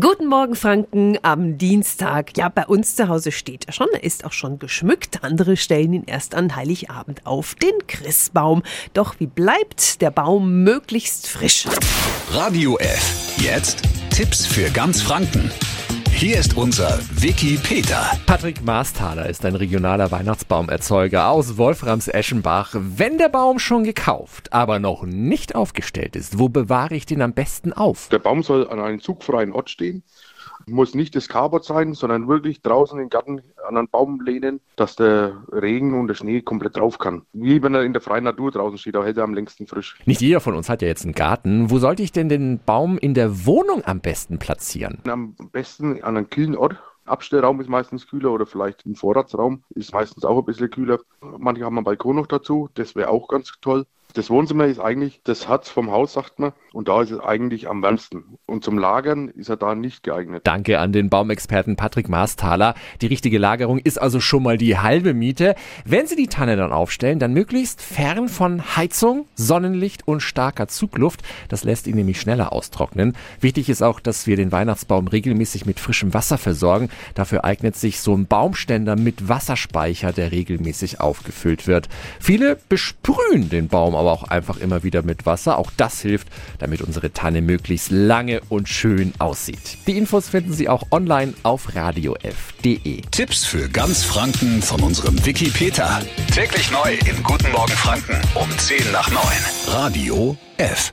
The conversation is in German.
Guten Morgen, Franken, am Dienstag. Ja, bei uns zu Hause steht er schon. Er ist auch schon geschmückt. Andere stellen ihn erst an Heiligabend auf den Christbaum. Doch wie bleibt der Baum möglichst frisch? Radio F. Jetzt Tipps für ganz Franken. Hier ist unser Wiki Peter. Patrick Maasthaler ist ein regionaler Weihnachtsbaumerzeuger aus Wolframs-Eschenbach. Wenn der Baum schon gekauft, aber noch nicht aufgestellt ist, wo bewahre ich den am besten auf? Der Baum soll an einem zugfreien Ort stehen. Muss nicht das Carport sein, sondern wirklich draußen im Garten an einen Baum lehnen, dass der Regen und der Schnee komplett drauf kann. Wie wenn er in der freien Natur draußen steht, da hält er am längsten frisch. Nicht jeder von uns hat ja jetzt einen Garten. Wo sollte ich denn den Baum in der Wohnung am besten platzieren? Am besten an einem kühlen Ort. Abstellraum ist meistens kühler oder vielleicht ein Vorratsraum ist meistens auch ein bisschen kühler. Manche haben einen Balkon noch dazu, das wäre auch ganz toll. Das Wohnzimmer ist eigentlich das Herz vom Haus, sagt man, und da ist es eigentlich am wärmsten. Und zum Lagern ist er da nicht geeignet. Danke an den Baumexperten Patrick Maasthaler. Die richtige Lagerung ist also schon mal die halbe Miete. Wenn Sie die Tanne dann aufstellen, dann möglichst fern von Heizung, Sonnenlicht und starker Zugluft. Das lässt ihn nämlich schneller austrocknen. Wichtig ist auch, dass wir den Weihnachtsbaum regelmäßig mit frischem Wasser versorgen. Dafür eignet sich so ein Baumständer mit Wasserspeicher, der regelmäßig aufgefüllt wird. Viele besprühen den Baum aber auch einfach immer wieder mit Wasser. Auch das hilft, damit unsere Tanne möglichst lange und schön aussieht. Die Infos finden Sie auch online auf radiof.de. Tipps für ganz Franken von unserem Wiki Peter. Täglich neu in Guten Morgen Franken um 10 nach 9. Radio F.